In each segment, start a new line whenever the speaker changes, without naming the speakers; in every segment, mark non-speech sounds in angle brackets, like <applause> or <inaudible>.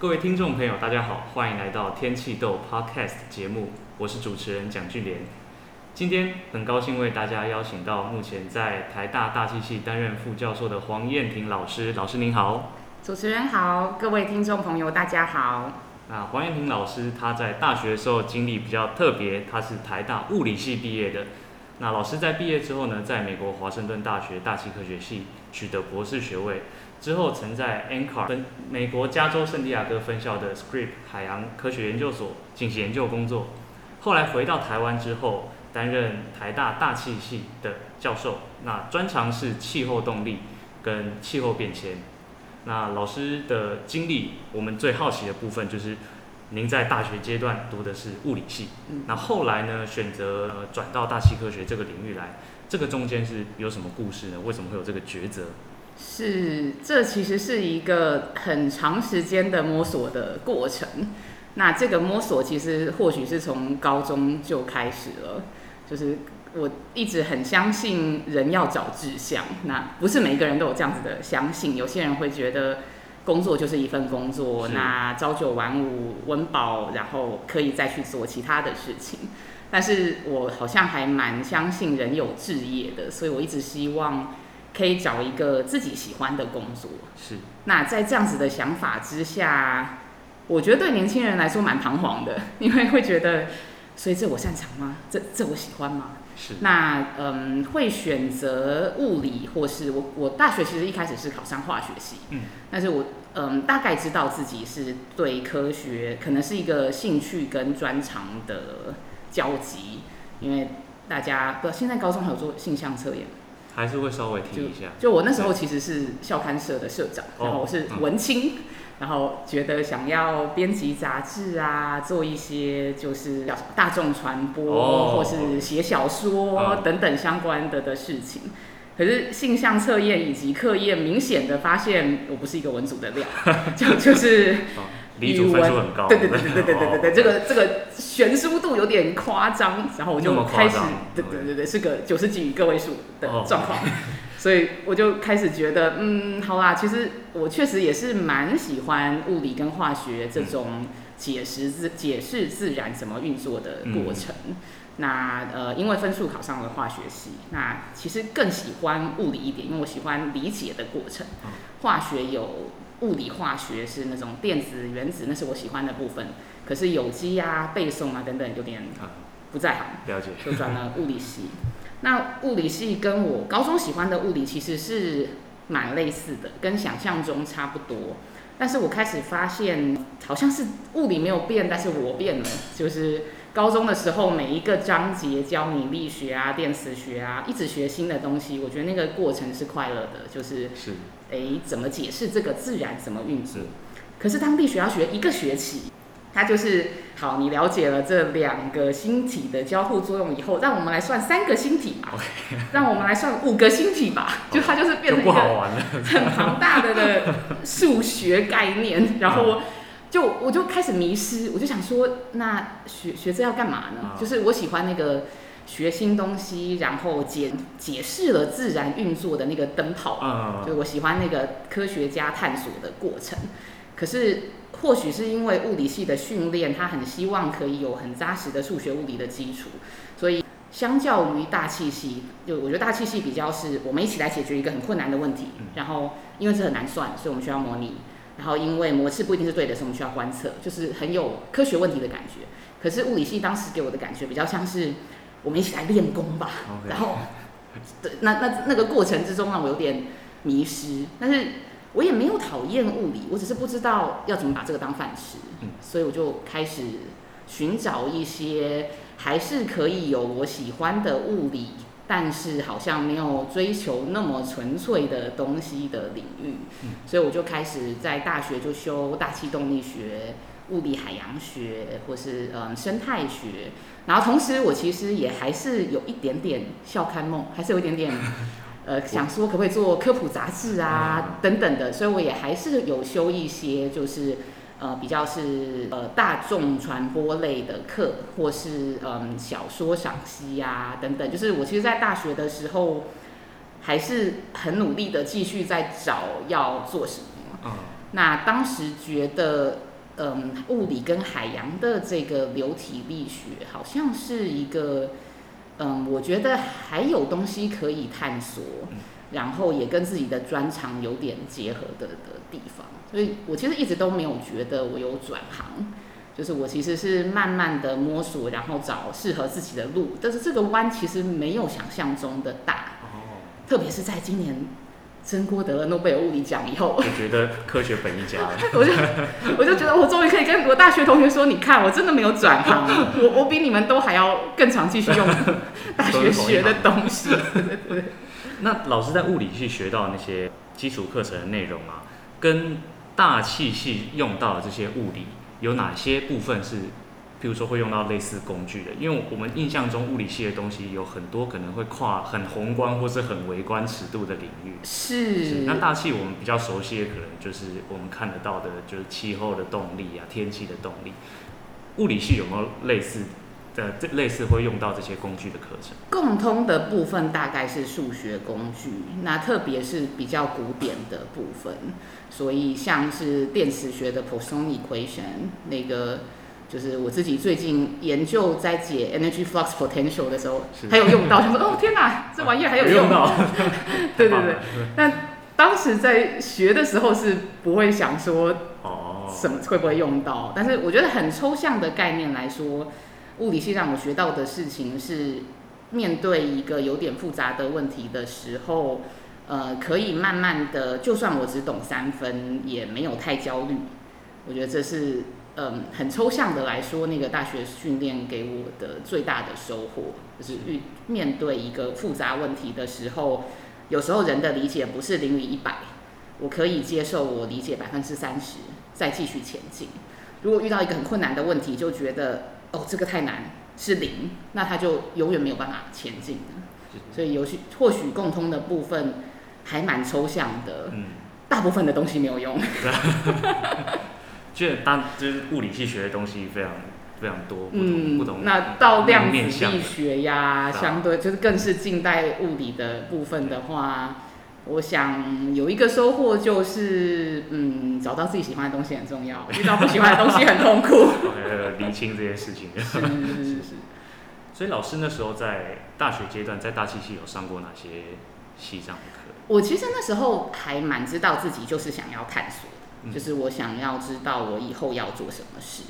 各位听众朋友，大家好，欢迎来到天气豆 Podcast 节目，我是主持人蒋俊莲。今天很高兴为大家邀请到目前在台大大气系担任副教授的黄彦廷老师，老师您好。
主持人好，各位听众朋友大家好。
那黄彦廷老师他在大学的时候经历比较特别，他是台大物理系毕业的。那老师在毕业之后呢，在美国华盛顿大学大气科学系取得博士学位，之后曾在 NCAR 分美国加州圣地亚哥分校的 Scripps 海洋科学研究所进行研究工作。后来回到台湾之后，担任台大大气系的教授，那专长是气候动力跟气候变迁。那老师的经历，我们最好奇的部分就是。您在大学阶段读的是物理系，嗯、那后来呢，选择转到大气科学这个领域来，这个中间是有什么故事呢？为什么会有这个抉择？
是，这其实是一个很长时间的摸索的过程。那这个摸索其实或许是从高中就开始了，就是我一直很相信人要找志向，那不是每个人都有这样子的相信，有些人会觉得。工作就是一份工作，那朝九晚五温饱，然后可以再去做其他的事情。但是我好像还蛮相信人有志业的，所以我一直希望可以找一个自己喜欢的工作。
是。那
在这样子的想法之下，我觉得对年轻人来说蛮彷徨的，<laughs> 因为会觉得，所以这我擅长吗？这这我喜欢吗？
是。
那嗯，会选择物理，或是我我大学其实一开始是考上化学系，嗯，但是我。嗯，大概知道自己是对科学可能是一个兴趣跟专长的交集，因为大家不知道现在高中还有做性向测验，
还是会稍微提一下。
就，就我那时候其实是校刊社的社长，然后我是文青，嗯、然后觉得想要编辑杂志啊，做一些就是大众传播、哦、或是写小说等等相关的的事情。可是性向测验以及课业明显的发现，我不是一个文组的料，<laughs> 就就是
语文很高，
对对对对。对对对对，这个这个悬殊度有点夸张，然后我就开始，对对对对，是个九十几个位数的状况，所以我就开始觉得，嗯，好啦，其实我确实也是蛮喜欢物理跟化学这种解释自解释自然怎么运作的过程。那呃，因为分数考上了化学系，那其实更喜欢物理一点，因为我喜欢理解的过程。化学有物理化学是那种电子原子，那是我喜欢的部分。可是有机啊、背诵啊等等有点不在行，
了解，
就转了物理系。那物理系跟我高中喜欢的物理其实是蛮类似的，跟想象中差不多。但是我开始发现，好像是物理没有变，但是我变了，就是。高中的时候，每一个章节教你力学啊、电磁学啊，一直学新的东西。我觉得那个过程是快乐的，就是是，诶，怎么解释这个自然怎么运作？可是当力学要学一个学期，它就是好，你了解了这两个星体的交互作用以后，让我们来算三个星体吧.让我们来算五个星体吧，<laughs> 就它就是变成一个 <laughs> 很庞大的的数学概念，然后。就我就开始迷失，我就想说，那学学这要干嘛呢？就是我喜欢那个学新东西，然后解解释了自然运作的那个灯泡，就我喜欢那个科学家探索的过程。可是或许是因为物理系的训练，他很希望可以有很扎实的数学物理的基础，所以相较于大气系，就我觉得大气系比较是我们一起来解决一个很困难的问题，然后因为这很难算，所以我们需要模拟。然后，因为模式不一定是对的，所以我们需要观测，就是很有科学问题的感觉。可是物理系当时给我的感觉比较像是我们一起来练功吧。然后，对，那那那个过程之中让我有点迷失。但是我也没有讨厌物理，我只是不知道要怎么把这个当饭吃。嗯，所以我就开始寻找一些还是可以有我喜欢的物理。但是好像没有追求那么纯粹的东西的领域，所以我就开始在大学就修大气动力学、物理海洋学，或是嗯生态学。然后同时我其实也还是有一点点校刊梦，还是有一点点 <laughs> 呃想说可不可以做科普杂志啊等等的，所以我也还是有修一些就是。呃，比较是呃大众传播类的课，或是嗯小说赏析呀等等，就是我其实，在大学的时候，还是很努力的继续在找要做什么。嗯。那当时觉得嗯，物理跟海洋的这个流体力学，好像是一个，嗯，我觉得还有东西可以探索，然后也跟自己的专长有点结合的的地方。所以我其实一直都没有觉得我有转行，就是我其实是慢慢的摸索，然后找适合自己的路。但是这个弯其实没有想象中的大，特别是在今年。真锅得了诺贝尔物理奖以后，
我觉得科学本一家了。<laughs>
我就我就觉得我终于可以跟我大学同学说，你看我真的没有转行，我我比你们都还要更常继续用大学学的东西。
那老师在物理系学到那些基础课程的内容啊，跟大气系用到的这些物理有哪些部分是？譬如说会用到类似工具的，因为我们印象中物理系的东西有很多可能会跨很宏观或是很微观尺度的领域。
是。是。
那大气我们比较熟悉的可能就是我们看得到的，就是气候的动力啊，天气的动力。物理系有没有类似的这类似会用到这些工具的课程？
共通的部分大概是数学工具，那特别是比较古典的部分，所以像是电磁学的 Poisson equation 那个。就是我自己最近研究在解 energy flux potential 的时候，还有用到，就说哦天哪，这玩意儿还有用到。<laughs> 对对对，但当时在学的时候是不会想说哦什么会不会用到，但是我觉得很抽象的概念来说，物理系让我学到的事情是面对一个有点复杂的问题的时候，呃，可以慢慢的，就算我只懂三分，也没有太焦虑。我觉得这是。嗯，很抽象的来说，那个大学训练给我的最大的收获，就是遇面对一个复杂问题的时候，有时候人的理解不是零与一百，我可以接受我理解百分之三十，再继续前进。如果遇到一个很困难的问题，就觉得哦这个太难是零，那他就永远没有办法前进。所以有些或许共通的部分还蛮抽象的，嗯大部分的东西没有用。<laughs> <laughs>
就当就是物理系学的东西非常非常多，不同、嗯、不同。
那到量子力学呀，相对就是更是近代物理的部分的话，我想有一个收获就是，嗯，找到自己喜欢的东西很重要，遇到不喜欢的东西很痛苦。
呃，<laughs> 厘清这些事情。是是是是。所以老师那时候在大学阶段，在大气系有上过哪些系上的课？
我其实那时候还蛮知道自己就是想要探索。就是我想要知道我以后要做什么事，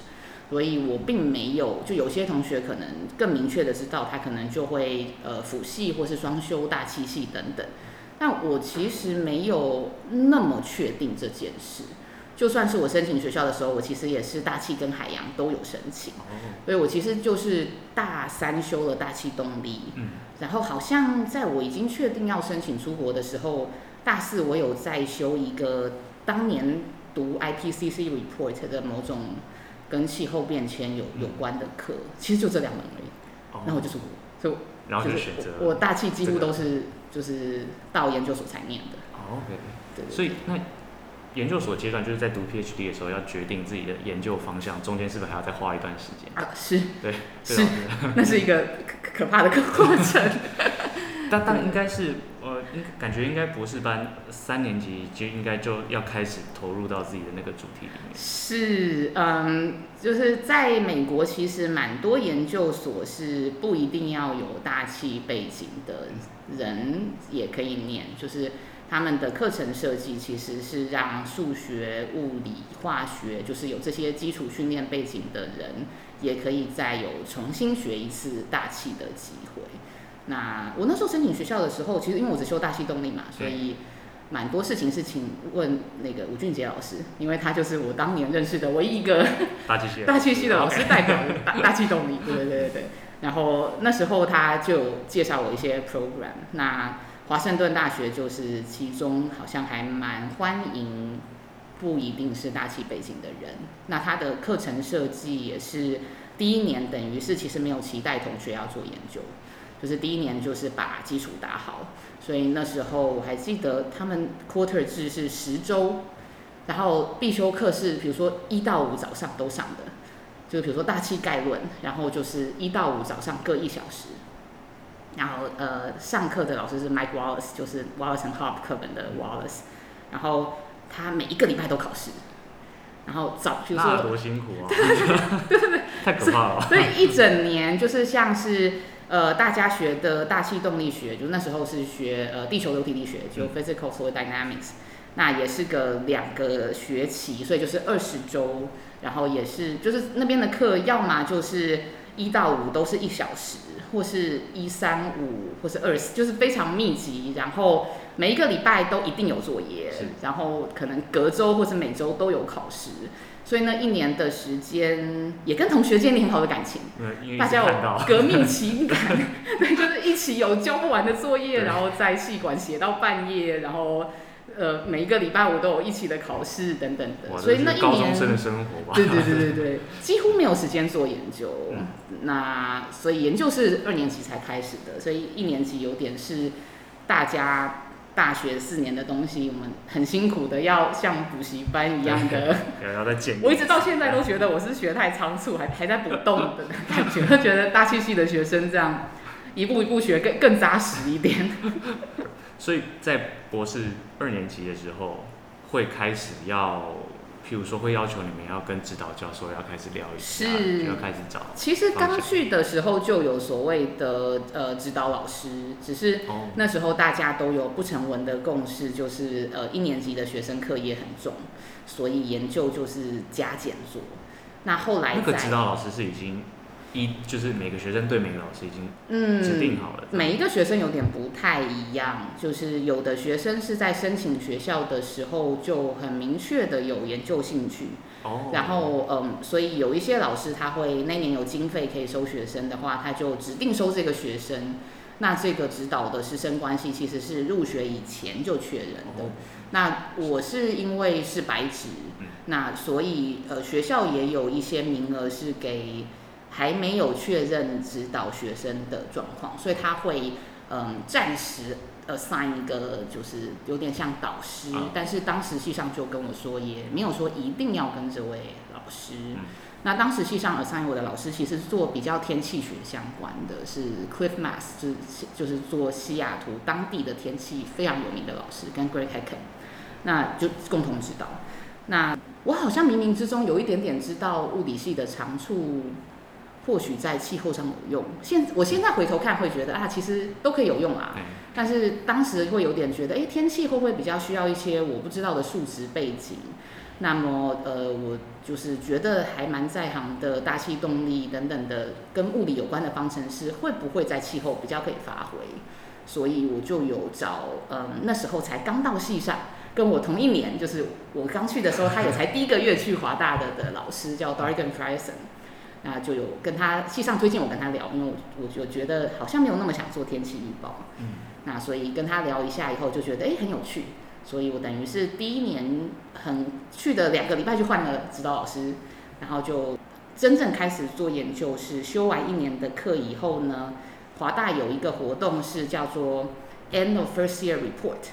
所以我并没有，就有些同学可能更明确的知道，他可能就会呃辅系或是双修大气系等等，但我其实没有那么确定这件事。就算是我申请学校的时候，我其实也是大气跟海洋都有申请，所以我其实就是大三修了大气动力，然后好像在我已经确定要申请出国的时候，大四我有再修一个当年。读 IPCC report 的某种跟气候变迁有有关的课，其实就这两门而已。哦、然后就是我，就
然后就选择
我大气几乎都是就是到研究所才念的。
哦、OK，对，对。所以那研究所阶段就是在读 PhD 的时候要决定自己的研究方向，中间是不是还要再花一段时间？
啊，是。
对，
是。<laughs> 那是一个可可怕的过程。<laughs>
但但应该是。应感觉应该博士班三年级就应该就要开始投入到自己的那个主题里面。
是，嗯，就是在美国，其实蛮多研究所是不一定要有大气背景的人也可以念，就是他们的课程设计其实是让数学、物理、化学，就是有这些基础训练背景的人，也可以再有重新学一次大气的机会。那我那时候申请学校的时候，其实因为我只修大气动力嘛，所以蛮多事情是请问那个吴俊杰老师，因为他就是我当年认识的唯一一个 <laughs>
大气系 <laughs>
大气系的老师代表大大气动力，对对对对对。然后那时候他就介绍我一些 program，那华盛顿大学就是其中好像还蛮欢迎不一定是大气背景的人，那他的课程设计也是第一年等于是其实没有期待同学要做研究。就是第一年就是把基础打好，所以那时候我还记得他们 quarter 制是十周，然后必修课是比如说一到五早上都上的，就比如说大气概论，然后就是一到五早上各一小时，然后呃上课的老师是 Mike Wallace，就是 Wallace and Hobbs 课本的 Wallace，然后他每一个礼拜都考试。然后找，比如说
多辛苦啊，<laughs>
对对对，
太可怕了。
所以一整年就是像是呃大家学的大气动力学，就那时候是学呃地球流体力学，就 physical fluid dynamics，那也是个两个学期，所以就是二十周，然后也是就是那边的课，要么就是一到五都是一小时，或是一三五，或是二四，就是非常密集，然后。每一个礼拜都一定有作业，然后可能隔周或是每周都有考试，所以那，一年的时间也跟同学建立很好的感情，大家有革命情感，对，就是一起有交不完的作业，然后在系馆写到半夜，然后呃每一个礼拜我都有一起的考试等等的，所以那一年
生的生活吧，
对对对对对，几乎没有时间做研究，嗯、那所以研究是二年级才开始的，所以一年级有点是大家。大学四年的东西，我们很辛苦的，要像补习班一样的。<laughs> 我一直到现在都觉得我是学太仓促，还还在不动的感觉，我觉得大气系的学生这样一步一步学更更扎实一点。<laughs>
所以在博士二年级的时候，会开始要。譬如说，会要求你们要跟指导教授要开始聊一下，是要开始找。
其实刚去的时候就有所谓的呃指导老师，只是那时候大家都有不成文的共识，就是呃一年级的学生课业很重，所以研究就是加减做。那后来
那个指导老师是已经。一就是每个学生对每个老师已经指定好了，
嗯，每一个学生有点不太一样，就是有的学生是在申请学校的时候就很明确的有研究兴趣，哦，然后嗯，所以有一些老师他会那年有经费可以收学生的话，他就指定收这个学生，那这个指导的师生关系其实是入学以前就确认的。哦，那我是因为是白纸，嗯，那所以呃学校也有一些名额是给。还没有确认指导学生的状况，所以他会嗯暂时 assign 一个就是有点像导师，嗯、但是当时系上就跟我说，也没有说一定要跟这位老师。嗯、那当时系上 assign 我的老师其实做比较天气学相关的，是 Cliff Mass，就是就是做西雅图当地的天气非常有名的老师，跟 Greg Hacken，那就共同指导。那我好像冥冥之中有一点点知道物理系的长处。或许在气候上有用，现我现在回头看会觉得啊，其实都可以有用啊。但是当时会有点觉得，哎，天气会不会比较需要一些我不知道的数值背景？那么呃，我就是觉得还蛮在行的大气动力等等的跟物理有关的方程式，会不会在气候比较可以发挥？所以我就有找，嗯，那时候才刚到系上，跟我同一年，就是我刚去的时候，他也才第一个月去华大的的老师叫 Dargan Frierson。那就有跟他系上推荐我跟他聊，因为我我就觉得好像没有那么想做天气预报，嗯，那所以跟他聊一下以后就觉得哎、欸、很有趣，所以我等于是第一年很去的两个礼拜就换了指导老师，然后就真正开始做研究，是修完一年的课以后呢，华大有一个活动是叫做 End of First Year Report。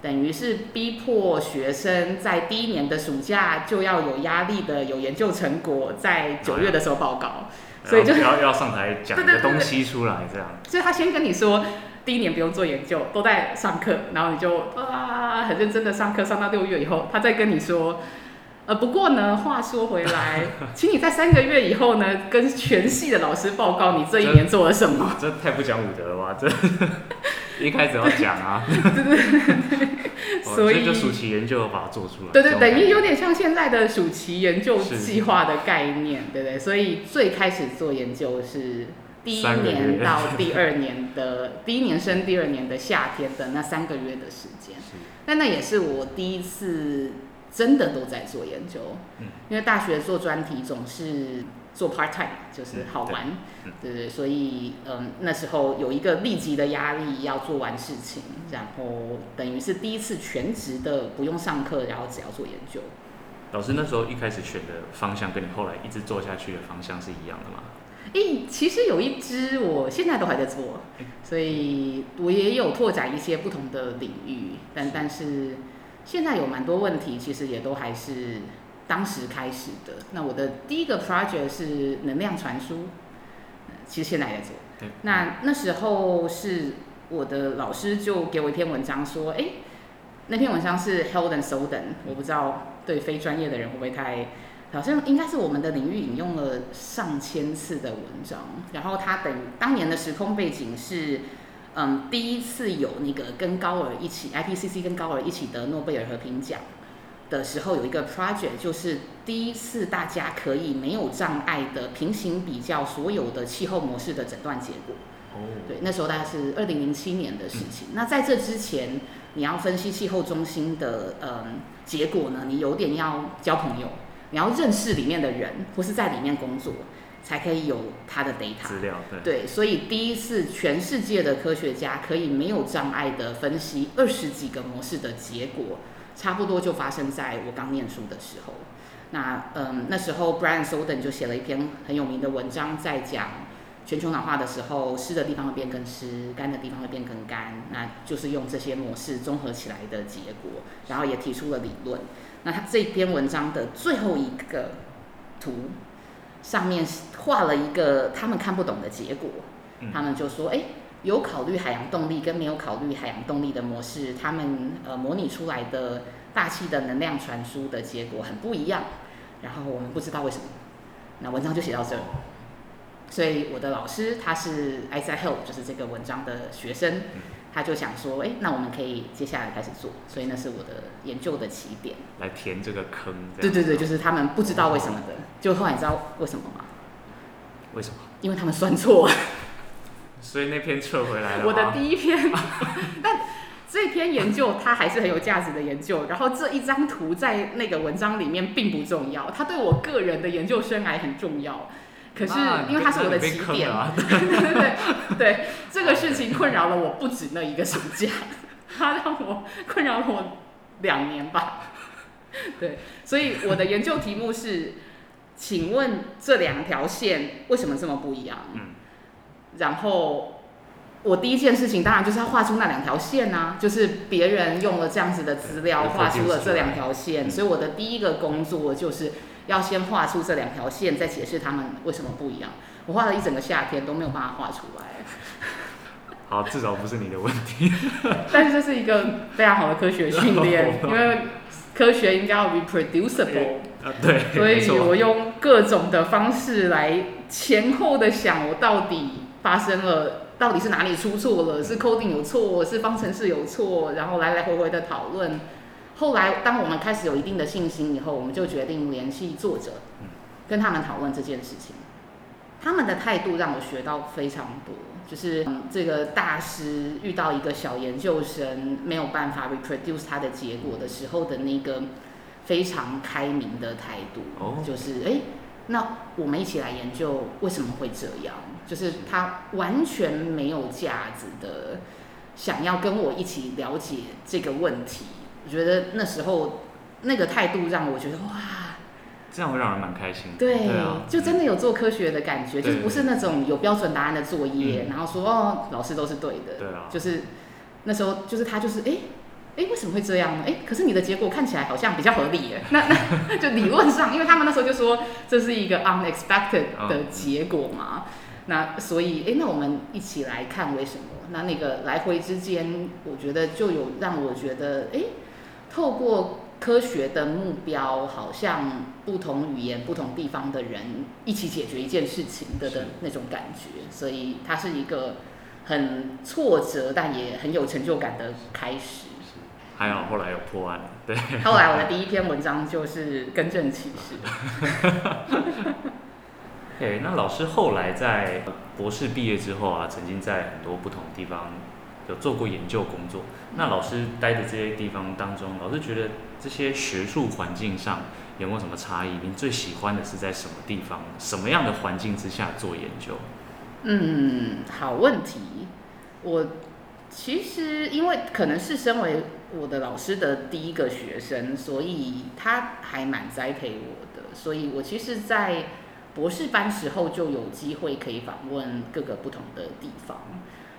等于是逼迫学生在第一年的暑假就要有压力的有研究成果，在九月的时候报告，所以就要
要上台讲一个东西出来，这样。
所以他先跟你说，第一年不用做研究，都在上课，然后你就啊很认真的上课，上到六月以后，他再跟你说，呃不过呢，话说回来，<laughs> 请你在三个月以后呢，跟全系的老师报告你这一年做了什么。
这，这太不讲武德了吧？这。一开始要讲啊，<laughs>
对对对，所以
就暑期研究把它做出来。
对对，等于有点像现在的暑期研究计划的概念，对对。所以最开始做研究是第一年到第二年的第一年生第二年的夏天的那三个月的时间。但那也是我第一次真的都在做研究，因为大学做专题总是。做 part time 就是好玩，嗯、对，对对，所以嗯，那时候有一个立即的压力要做完事情，然后等于是第一次全职的不用上课，然后只要做研究。
老师那时候一开始选的方向跟你后来一直做下去的方向是一样的吗？
诶，其实有一支我现在都还在做，所以我也有拓展一些不同的领域，但但是现在有蛮多问题，其实也都还是。当时开始的，那我的第一个 project 是能量传输，其实现在也在做。对那那时候是我的老师就给我一篇文章说，哎，那篇文章是 Held and Soden，我不知道对非专业的人会不会太？好像应该是我们的领域引用了上千次的文章，然后它等当年的时空背景是，嗯，第一次有那个跟高尔一起，IPCC 跟高尔一起得诺贝尔和平奖的时候，有一个 project，就是第一次大家可以没有障碍的平行比较所有的气候模式的诊断结果。哦，对，那时候大概是二零零七年的事情。嗯、那在这之前，你要分析气候中心的嗯结果呢，你有点要交朋友。你要认识里面的人，或是在里面工作，才可以有他的 data
资料。
对，对，所以第一次全世界的科学家可以没有障碍的分析二十几个模式的结果，差不多就发生在我刚念书的时候。那嗯，那时候 Brian Soden 就写了一篇很有名的文章，在讲全球暖化的时候，湿的地方会变更湿，干的地方会变更干，那就是用这些模式综合起来的结果，然后也提出了理论。那他这篇文章的最后一个图上面画了一个他们看不懂的结果，他们就说：“哎，有考虑海洋动力跟没有考虑海洋动力的模式，他们呃模拟出来的大气的能量传输的结果很不一样。”然后我们不知道为什么。那文章就写到这儿。所以我的老师他是 Isaac Help，就是这个文章的学生。他就想说，哎，那我们可以接下来开始做，所以那是我的研究的起点，
来填这个坑。
对对对，就是他们不知道为什么的，就后来你知道为什么吗？
为什么？
因为他们算错了。
所以那篇撤回来了。
我的第一篇，<laughs> 但这篇研究它还是很有价值的研究。然后这一张图在那个文章里面并不重要，它对我个人的研究生涯很重要。可是，因为它是我的起点，<laughs> 啊、对对对对，这个事情困扰了我不止那一个暑假，<laughs> 它让我困扰了我两年吧。对，所以我的研究题目是，请问这两条线为什么这么不一样？嗯，然后我第一件事情当然就是要画出那两条线啊，就是别人用了这样子的资料画出了这两条线，所以我的第一个工作就是。要先画出这两条线，再解释他们为什么不一样。我画了一整个夏天都没有办法画出来。
好，至少不是你的问题。<laughs>
但是这是一个非常好的科学训练，<laughs> 因为科学应该要 reproducible。
啊，对。
所以我用各种的方式来前后的想，我到底发生了，到底是哪里出错了？是 coding 有错，是方程式有错，然后来来回回的讨论。后来，当我们开始有一定的信心以后，我们就决定联系作者，跟他们讨论这件事情。他们的态度让我学到非常多，就是这个大师遇到一个小研究生没有办法 reproduce 他的结果的时候的那个非常开明的态度，就是哎，那我们一起来研究为什么会这样，就是他完全没有架子的想要跟我一起了解这个问题。我觉得那时候那个态度让我觉得哇，
这样会让人蛮开心的。
对，对啊，就真的有做科学的感觉，就是不是那种有标准答案的作业，然后说哦，老师都是对的。
对啊，
就是那时候就是他就是哎哎为什么会这样呢？哎，可是你的结果看起来好像比较合理耶。<laughs> 那那就理论上，因为他们那时候就说这是一个 unexpected 的结果嘛。那所以哎，那我们一起来看为什么？那那个来回之间，我觉得就有让我觉得哎。透过科学的目标，好像不同语言、不同地方的人一起解决一件事情的的那种感觉，所以它是一个很挫折但也很有成就感的开始。
还好后来有破案，对。
后来我的第一篇文章就是更正启事。<laughs>
对，那老师后来在博士毕业之后啊，曾经在很多不同地方。有做过研究工作，那老师待的这些地方当中，老师觉得这些学术环境上有没有什么差异？您最喜欢的是在什么地方、什么样的环境之下做研究？
嗯，好问题。我其实因为可能是身为我的老师的第一个学生，所以他还蛮栽培我的，所以我其实，在博士班时候就有机会可以访问各个不同的地方。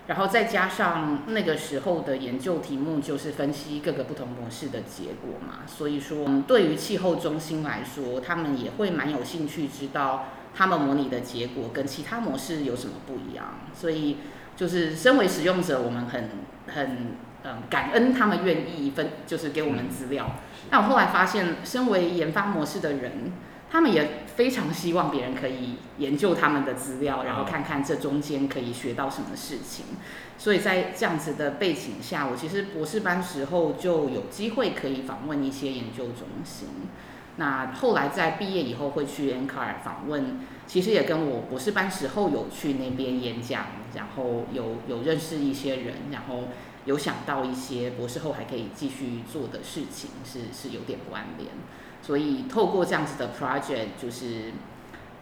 然后再加上那个时候的研究题目就是分析各个不同模式的结果嘛，所以说对于气候中心来说，他们也会蛮有兴趣知道他们模拟的结果跟其他模式有什么不一样。所以就是身为使用者，我们很很嗯感恩他们愿意分，就是给我们资料。那我后来发现，身为研发模式的人，他们也非常希望别人可以研究他们的资料，然后看看这中间可以学到什么事情。所以在这样子的背景下，我其实博士班时候就有机会可以访问一些研究中心。那后来在毕业以后会去 NCAR 访问，其实也跟我博士班时候有去那边演讲，然后有有认识一些人，然后有想到一些博士后还可以继续做的事情，是是有点关联。所以透过这样子的 project，就是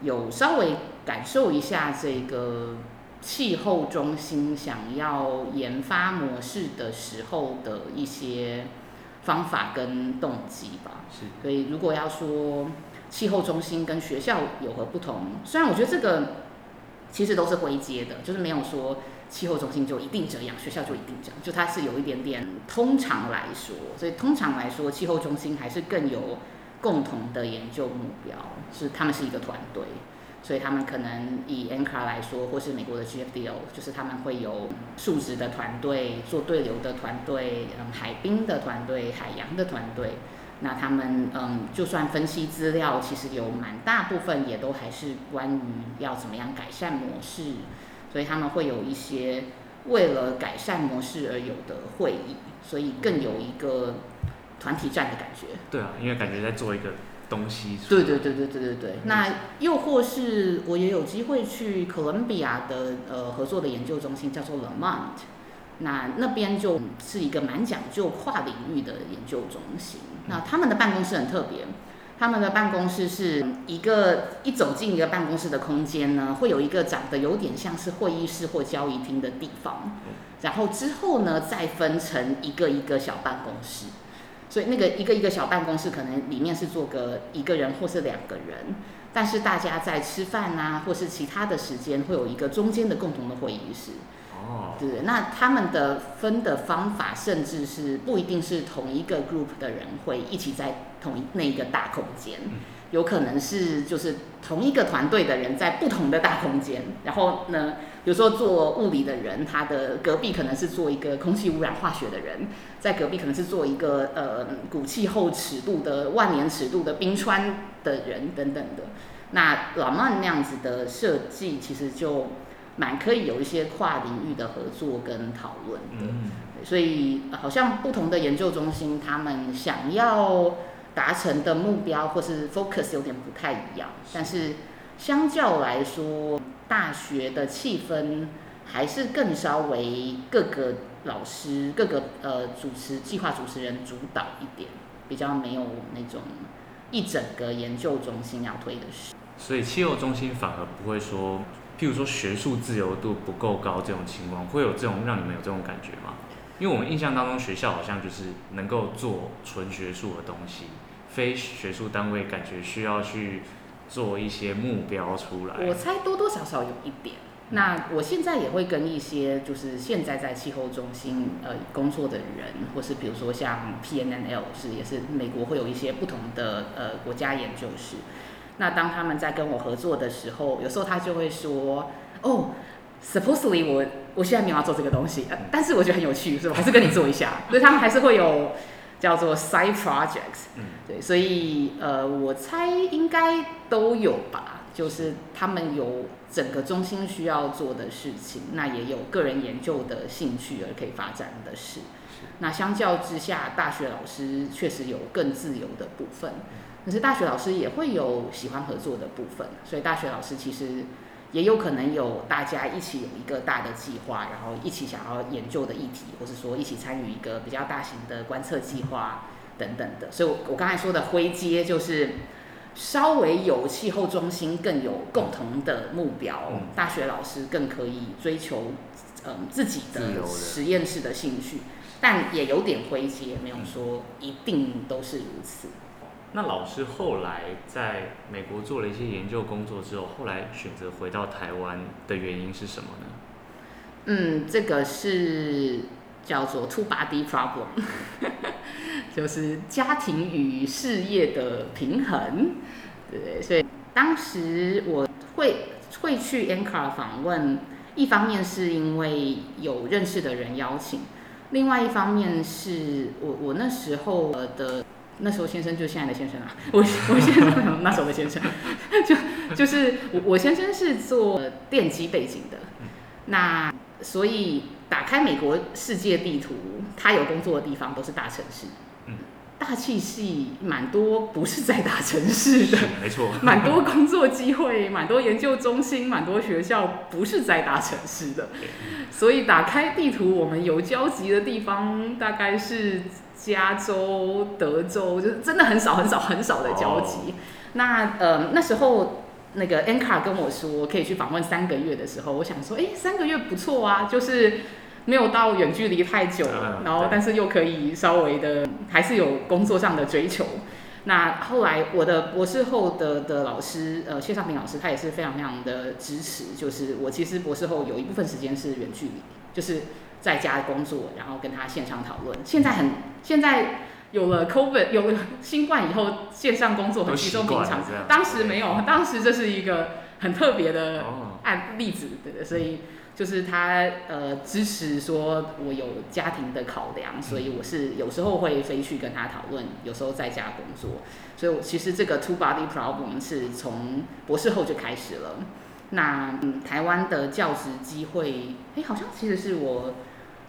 有稍微感受一下这个气候中心想要研发模式的时候的一些。方法跟动机吧，是。所以如果要说气候中心跟学校有何不同，虽然我觉得这个其实都是灰阶的，就是没有说气候中心就一定这样，学校就一定这样，就它是有一点点通常来说，所以通常来说气候中心还是更有共同的研究目标，是他们是一个团队。所以他们可能以 NCAR 来说，或是美国的 GFDO，就是他们会有数值的团队、做对流的团队、嗯，海冰的团队、海洋的团队。那他们嗯，就算分析资料，其实有蛮大部分也都还是关于要怎么样改善模式。所以他们会有一些为了改善模式而有的会议，所以更有一个团体战的感觉。
对啊，因为感觉在做一个。东西
对对对对对对对，那又或是我也有机会去哥伦比亚的呃合作的研究中心，叫做 Lamont，那那边就是一个蛮讲究跨领域的研究中心。那他们的办公室很特别，他们的办公室是一个一走进一个办公室的空间呢，会有一个长得有点像是会议室或交易厅的地方，然后之后呢再分成一个一个小办公室。所以那个一个一个小办公室，可能里面是坐个一个人或是两个人，但是大家在吃饭啊，或是其他的时间，会有一个中间的共同的会议室。哦，对，那他们的分的方法，甚至是不一定是同一个 group 的人会一起在同一那一个大空间。有可能是就是同一个团队的人在不同的大空间，然后呢，比如说做物理的人，他的隔壁可能是做一个空气污染化学的人，在隔壁可能是做一个呃古气候尺度的万年尺度的冰川的人等等的。那老曼那样子的设计，其实就蛮可以有一些跨领域的合作跟讨论的。嗯。所以好像不同的研究中心，他们想要。达成的目标或是 focus 有点不太一样，但是相较来说，大学的气氛还是更稍微各个老师、各个呃主持计划主持人主导一点，比较没有那种一整个研究中心要推的事。
所以气候中心反而不会说，譬如说学术自由度不够高这种情况，会有这种让你们有这种感觉吗？因为我们印象当中学校好像就是能够做纯学术的东西。非学术单位感觉需要去做一些目标出来，
我猜多多少少有一点。那我现在也会跟一些就是现在在气候中心呃工作的人，或是比如说像 PNNL 是也是美国会有一些不同的呃国家研究室。那当他们在跟我合作的时候，有时候他就会说：“哦，supposedly 我我现在没有要做这个东西，呃，但是我觉得很有趣，所以我还是跟你做一下。<laughs> ”所以他们还是会有。叫做 side projects，嗯，对，所以呃，我猜应该都有吧。就是他们有整个中心需要做的事情，那也有个人研究的兴趣而可以发展的事。那相较之下，大学老师确实有更自由的部分，可是大学老师也会有喜欢合作的部分。所以大学老师其实。也有可能有大家一起有一个大的计划，然后一起想要研究的议题，或是说一起参与一个比较大型的观测计划等等的。所以，我我刚才说的灰阶就是稍微有气候中心更有共同的目标，大学老师更可以追求嗯自己的实验室的兴趣，但也有点灰阶，没有说一定都是如此。
那老师后来在美国做了一些研究工作之后，后来选择回到台湾的原因是什么呢？
嗯，这个是叫做 two body problem，<laughs> 就是家庭与事业的平衡，对？所以当时我会会去 NCAR 访问，一方面是因为有认识的人邀请。另外一方面是我我那时候的那时候先生就是现在的先生啊，<laughs> 我我先生 <laughs> 那时候的先生，<laughs> 就就是我我先生是做电机背景的，那所以打开美国世界地图，他有工作的地方都是大城市。大气系蛮多，不是在大城市的，
没错，
蛮多工作机会，蛮多研究中心，蛮多学校不是在大城市的，所以打开地图，我们有交集的地方大概是加州、德州，就是真的很少很少很少的交集。那呃那时候那个 NCAR 跟我说可以去访问三个月的时候，我想说，哎，三个月不错啊，就是。没有到远距离太久，然后但是又可以稍微的，还是有工作上的追求。那后来我的博士后的的老师，呃，谢尚平老师，他也是非常非常的支持。就是我其实博士后有一部分时间是远距离，就是在家工作，然后跟他线上讨论。现在很，现在有了 COVID，有了新冠以后，线上工作很稀松平常。当时没有，当时这是一个很特别的案例子，对对，所以。就是他呃支持说，我有家庭的考量，所以我是有时候会飞去跟他讨论，有时候在家工作。所以我其实这个 two body problem 是从博士后就开始了。那嗯，台湾的教职机会，哎，好像其实是我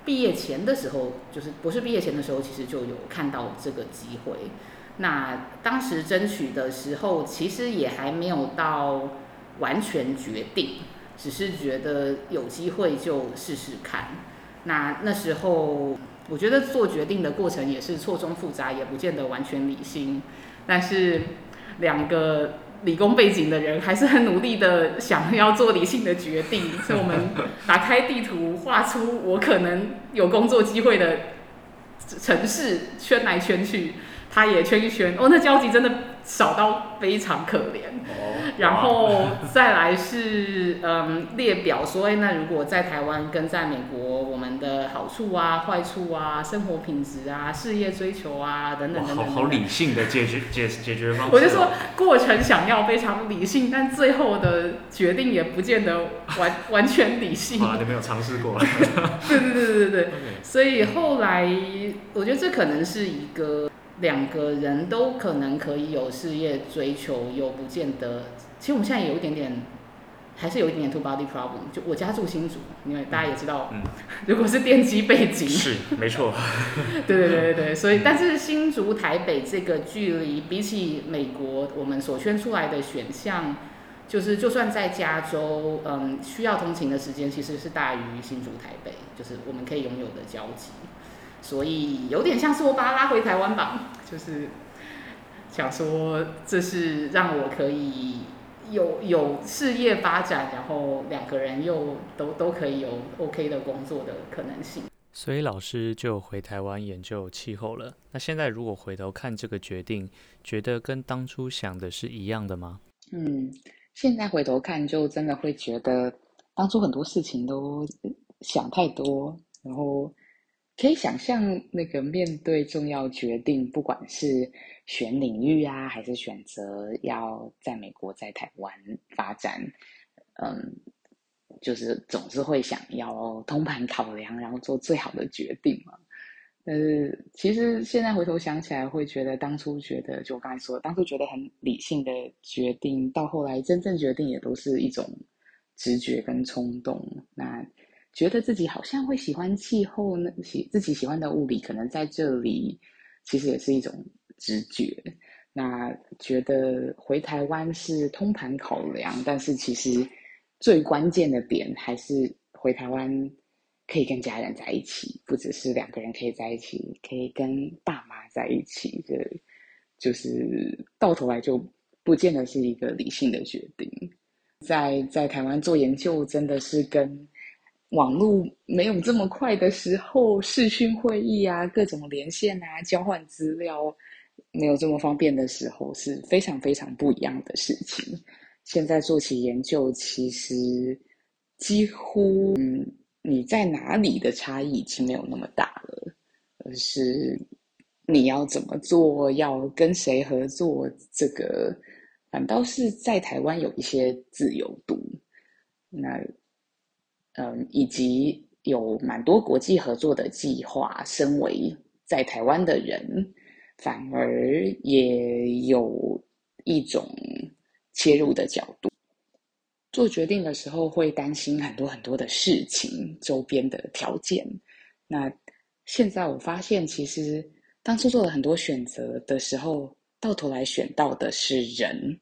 毕业前的时候，就是博士毕业前的时候，其实就有看到这个机会。那当时争取的时候，其实也还没有到完全决定。只是觉得有机会就试试看。那那时候，我觉得做决定的过程也是错综复杂，也不见得完全理性。但是两个理工背景的人还是很努力的想要做理性的决定。<laughs> 所以我们打开地图，画出我可能有工作机会的城市，圈来圈去，他也圈一圈。哦，那交集真的少到非常可怜。然后再来是 <laughs> 嗯列表说，哎，那如果在台湾跟在美国，我们的好处啊、坏处啊、生活品质啊、事业追求啊等等等等，
好好理性的解决解解决方式。
我就说过程想要非常理性，但最后的决定也不见得完 <laughs> 完全理性。
啊，你没有尝试过。<laughs>
对对对对对对。所以后来我觉得这可能是一个两个人都可能可以有事业追求，又不见得。其实我们现在有一点点，还是有一点点 two body problem。就我家住新竹，因为大家也知道，嗯，<laughs> 如果是电机背景，
是没错。
对 <laughs> 对对对对，所以但是新竹台北这个距离，比起美国我们所圈出来的选项，就是就算在加州，嗯，需要通勤的时间其实是大于新竹台北，就是我们可以拥有的交集。所以有点像是我把他拉回台湾吧，就是想说这是让我可以。有有事业发展，然后两个人又都都可以有 OK 的工作的可能性。
所以老师就回台湾研究气候了。那现在如果回头看这个决定，觉得跟当初想的是一样的吗？
嗯，现在回头看，就真的会觉得当初很多事情都想太多，然后。可以想象，那个面对重要决定，不管是选领域啊，还是选择要在美国、在台湾发展，嗯，就是总是会想要通盘考量，然后做最好的决定嘛。但是其实现在回头想起来，会觉得当初觉得，就我刚才说，当初觉得很理性的决定，到后来真正决定也都是一种直觉跟冲动。那。觉得自己好像会喜欢气候呢，喜自己喜欢的物理，可能在这里其实也是一种直觉。那觉得回台湾是通盘考量，但是其实最关键的点还是回台湾可以跟家人在一起，不只是两个人可以在一起，可以跟爸妈在一起。这就是到头来就不见得是一个理性的决定。在在台湾做研究，真的是跟。网络没有这么快的时候，视讯会议啊，各种连线啊，交换资料没有这么方便的时候，是非常非常不一样的事情。现在做起研究，其实几乎嗯，你在哪里的差异已经没有那么大了，而是你要怎么做，要跟谁合作，这个反倒是在台湾有一些自由度。那。嗯，以及
有蛮多国际合作的计划，身为在台湾的人，反而也有一种切入的角度。做决定的时候会担心很多很多的事情，周边的条件。那现在我发现，其实当初做了很多选择的时候，到头来选到的是人。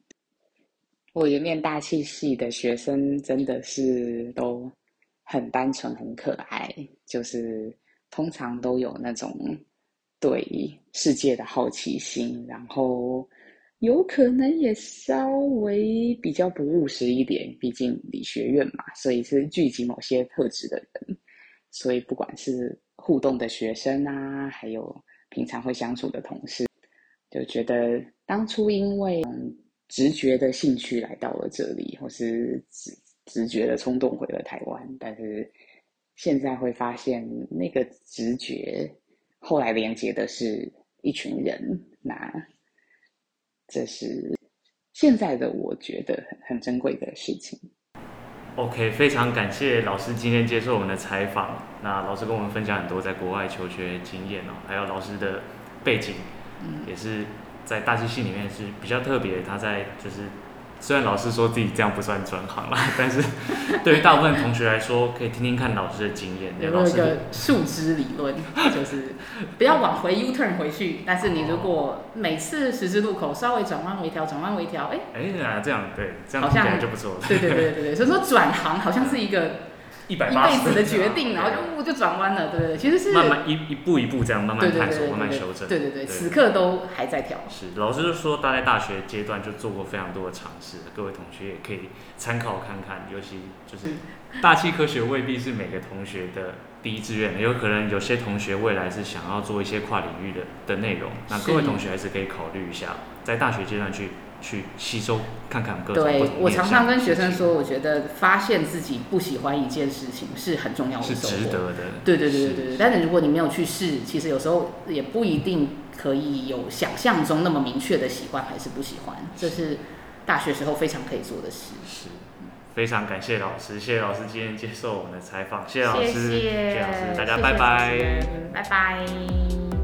我一面大气系的学生真的是都很单纯、很可爱，就是通常都有那种对世界的好奇心，然后有可能也稍微比较不务实一点，毕竟理学院嘛，所以是聚集某些特质的人。所以不管是互动的学生啊，还有平常会相处的同事，就觉得当初因为。直觉的兴趣来到了这里，或是直直觉的冲动回了台湾，但是现在会发现那个直觉后来连接的是一群人，那这是现在的我觉得很很珍贵的事情。
OK，非常感谢老师今天接受我们的采访。那老师跟我们分享很多在国外求学经验哦，还有老师的背景，嗯，也是。在大气系里面是比较特别，他在就是，虽然老师说自己这样不算转行啦，<laughs> 但是对于大部分同学来说，可以听听看老师的经验。
有没有一个树枝理论，就是不要往回 U turn 回去，但是你如果每次十字路口稍微转弯微调，转弯微调，哎哎
呀，这样对，这样好像就不错了。
对对对对对，所以说转行好像是一个。一辈子的决定，然后就就转弯了，对不对，其实是
慢慢一一步一步这样慢慢探索，慢慢修正，
对对对，此刻都还在调。
是，老师就说他在大学阶段就做过非常多的尝试，各位同学也可以参考看看，尤其就是大气科学未必是每个同学的第一志愿，有可能有些同学未来是想要做一些跨领域的的内容，那各位同学还是可以考虑一下，在大学阶段去。去吸收看看各种。
对，我常常跟学生说，我觉得发现自己不喜欢一件事情是很重要的，
是值得的。
对对对对对。但是如果你没有去试，其实有时候也不一定可以有想象中那么明确的喜欢还是不喜欢。这是大学时候非常可以做的事。
是，非常感谢老师，谢谢老师今天接受我们的采访，谢谢老师，谢谢，谢谢老师，大家拜拜，
拜拜。